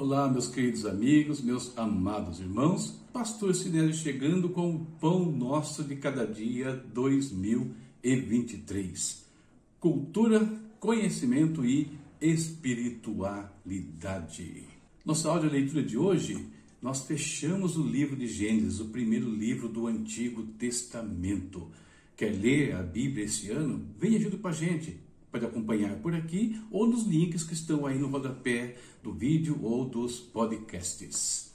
Olá, meus queridos amigos, meus amados irmãos. Pastor Sinélio chegando com o Pão Nosso de Cada Dia 2023. Cultura, conhecimento e espiritualidade. Nossa áudio leitura de hoje, nós fechamos o livro de Gênesis, o primeiro livro do Antigo Testamento. Quer ler a Bíblia esse ano? Venha junto com a gente Pode acompanhar por aqui ou nos links que estão aí no rodapé do vídeo ou dos podcasts.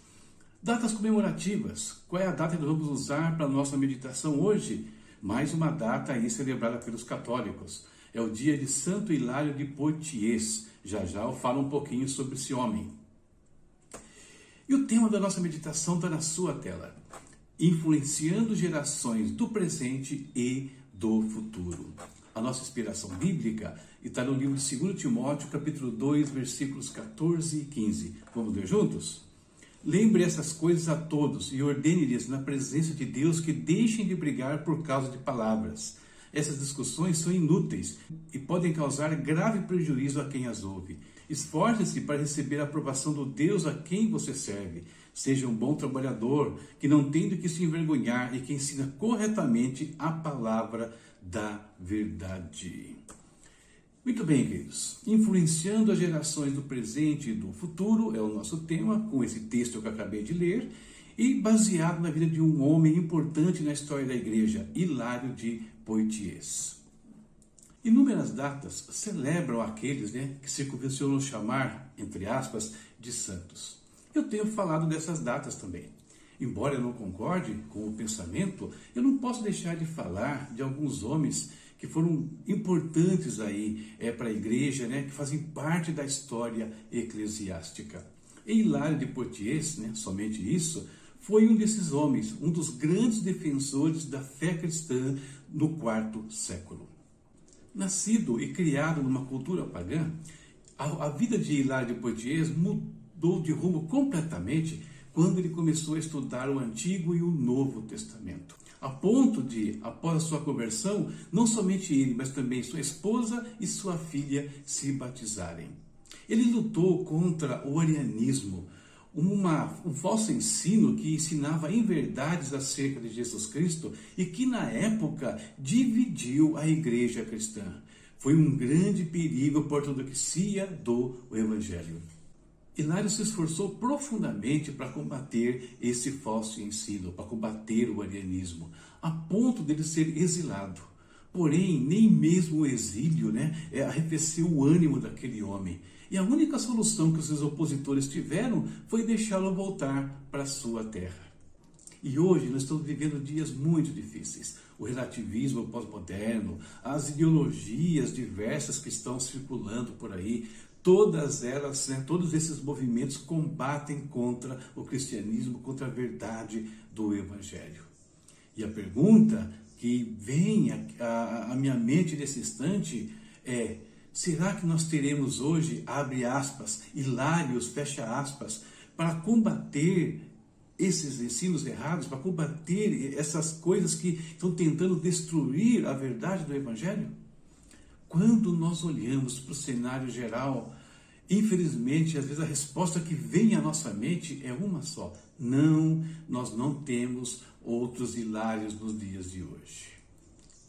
Datas comemorativas. Qual é a data que vamos usar para a nossa meditação hoje? Mais uma data aí celebrada pelos católicos. É o dia de Santo Hilário de Poitiers. Já já eu falo um pouquinho sobre esse homem. E o tema da nossa meditação está na sua tela. Influenciando gerações do presente e do futuro a nossa inspiração bíblica está no livro de 2 Timóteo, capítulo 2, versículos 14 e 15. Vamos ler juntos? Lembre essas coisas a todos e ordene-lhes na presença de Deus que deixem de brigar por causa de palavras. Essas discussões são inúteis e podem causar grave prejuízo a quem as ouve. Esforce-se para receber a aprovação do Deus a quem você serve. Seja um bom trabalhador, que não tem do que se envergonhar e que ensina corretamente a palavra da verdade. Muito bem, queridos. Influenciando as gerações do presente e do futuro é o nosso tema, com esse texto que eu acabei de ler, e baseado na vida de um homem importante na história da igreja, Hilário de Poitiers. Inúmeras datas celebram aqueles né, que se convencionou chamar, entre aspas, de santos. Eu tenho falado dessas datas também. Embora eu não concorde com o pensamento, eu não posso deixar de falar de alguns homens que foram importantes aí é, para a igreja, né, que fazem parte da história eclesiástica. E Hilário de Poitiers, né, somente isso, foi um desses homens, um dos grandes defensores da fé cristã no quarto século. Nascido e criado numa cultura pagã, a, a vida de Hilário de Poitiers mudou de rumo completamente quando ele começou a estudar o Antigo e o Novo Testamento. A ponto de, após a sua conversão, não somente ele, mas também sua esposa e sua filha se batizarem. Ele lutou contra o arianismo, uma, um falso ensino que ensinava inverdades acerca de Jesus Cristo e que, na época, dividiu a igreja cristã. Foi um grande perigo para a ortodoxia do Evangelho. Hilário se esforçou profundamente para combater esse falso ensino, para combater o arianismo, a ponto dele ser exilado. Porém, nem mesmo o exílio né, é, arrefeceu o ânimo daquele homem. E a única solução que os seus opositores tiveram foi deixá-lo voltar para sua terra. E hoje nós estamos vivendo dias muito difíceis. O relativismo pós-moderno, as ideologias diversas que estão circulando por aí, todas elas, né, todos esses movimentos combatem contra o cristianismo, contra a verdade do Evangelho. E a pergunta que vem à minha mente nesse instante é: será que nós teremos hoje, abre aspas, hilários, fecha aspas, para combater esses ensinos errados, para combater essas coisas que estão tentando destruir a verdade do Evangelho? Quando nós olhamos para o cenário geral, infelizmente, às vezes a resposta que vem à nossa mente é uma só: não, nós não temos outros hilários nos dias de hoje.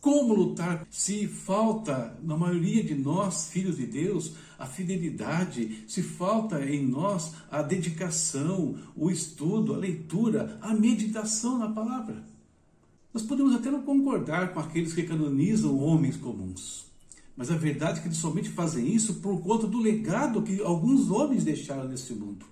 Como lutar se falta, na maioria de nós, filhos de Deus, a fidelidade, se falta em nós a dedicação, o estudo, a leitura, a meditação na palavra? Nós podemos até não concordar com aqueles que canonizam homens comuns. Mas a verdade é que eles somente fazem isso por conta do legado que alguns homens deixaram nesse mundo.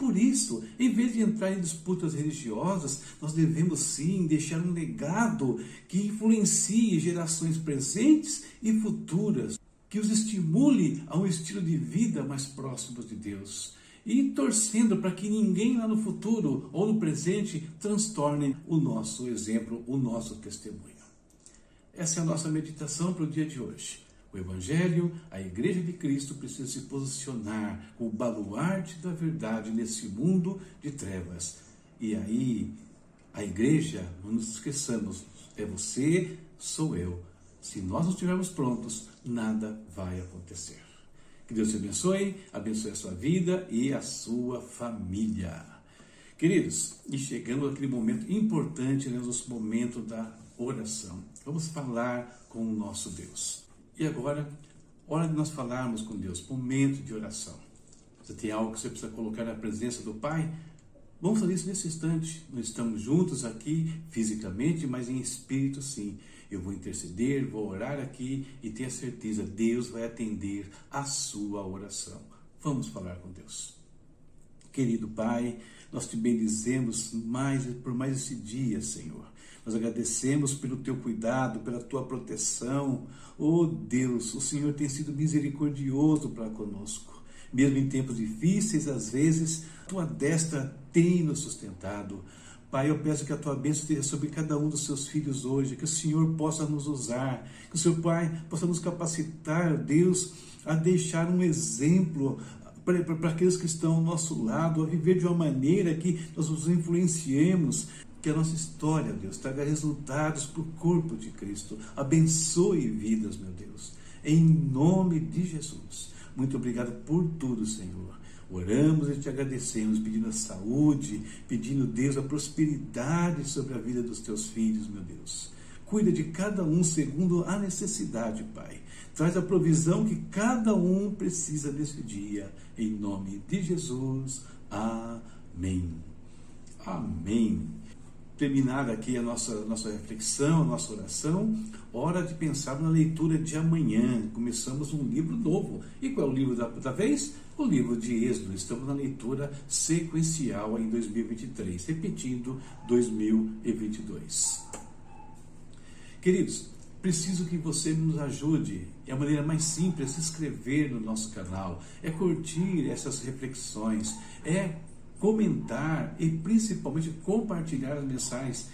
Por isso, em vez de entrar em disputas religiosas, nós devemos sim deixar um legado que influencie gerações presentes e futuras, que os estimule a um estilo de vida mais próximo de Deus. E torcendo para que ninguém lá no futuro ou no presente transtorne o nosso exemplo, o nosso testemunho. Essa é a nossa meditação para o dia de hoje. O Evangelho, a Igreja de Cristo precisa se posicionar como baluarte da verdade nesse mundo de trevas. E aí, a Igreja, não nos esqueçamos, é você, sou eu. Se nós não estivermos prontos, nada vai acontecer. Que Deus te abençoe, abençoe a sua vida e a sua família. Queridos, e chegamos àquele momento importante, né, nosso momento da oração. Vamos falar com o nosso Deus. E agora, hora de nós falarmos com Deus, momento de oração. Você tem algo que você precisa colocar na presença do Pai? Vamos fazer isso nesse instante. Nós estamos juntos aqui fisicamente, mas em espírito sim. Eu vou interceder, vou orar aqui e tenha certeza, Deus vai atender a sua oração. Vamos falar com Deus. Querido Pai, nós te bendizemos mais por mais esse dia, Senhor. Nós agradecemos pelo teu cuidado, pela tua proteção. Oh Deus, o Senhor tem sido misericordioso para conosco. Mesmo em tempos difíceis, às vezes, tua destra tem nos sustentado. Pai, eu peço que a tua bênção esteja sobre cada um dos seus filhos hoje, que o Senhor possa nos usar, que o Seu Pai possa nos capacitar, Deus, a deixar um exemplo para aqueles que estão ao nosso lado, a viver de uma maneira que nós os influenciemos, que a nossa história, Deus, traga resultados para o corpo de Cristo. Abençoe vidas, meu Deus. Em nome de Jesus. Muito obrigado por tudo, Senhor. Oramos e te agradecemos, pedindo a saúde, pedindo, Deus, a prosperidade sobre a vida dos teus filhos, meu Deus. Cuida de cada um segundo a necessidade, Pai. Traz a provisão que cada um precisa nesse dia. Em nome de Jesus. Amém. Amém. Terminada aqui a nossa, nossa reflexão, a nossa oração, hora de pensar na leitura de amanhã. Começamos um livro novo. E qual é o livro da, da vez? o livro de Êxodo. Estamos na leitura sequencial em 2023, repetindo 2022. Queridos, preciso que você nos ajude. É a maneira mais simples é se inscrever no nosso canal, é curtir essas reflexões, é comentar e principalmente compartilhar as mensagens,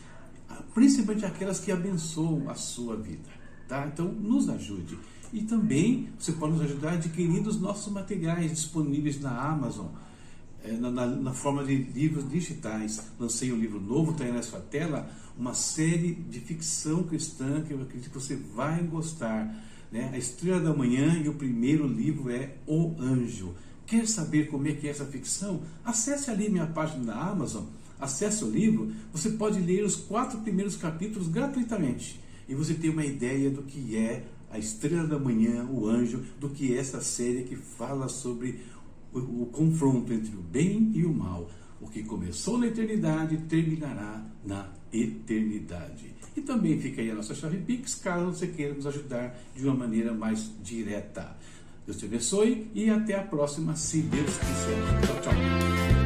principalmente aquelas que abençoam a sua vida. Tá? Então, nos ajude. E também você pode nos ajudar adquirindo os nossos materiais disponíveis na Amazon, na, na, na, forma de livros digitais. Lancei um livro novo, está aí na sua tela, uma série de ficção cristã que eu acredito que você vai gostar. Né? A Estrela da Manhã e o primeiro livro é O Anjo. Quer saber como é que é essa ficção? Acesse ali minha página da Amazon, acesse o livro, você pode ler os quatro primeiros capítulos gratuitamente. E você tem uma ideia do que é a estrela da manhã, o anjo, do que essa série que fala sobre o confronto entre o bem e o mal. O que começou na eternidade terminará na eternidade. E também fica aí a nossa chave Pix, caso você queira nos ajudar de uma maneira mais direta. Deus te abençoe e até a próxima, se Deus quiser. Tchau, tchau.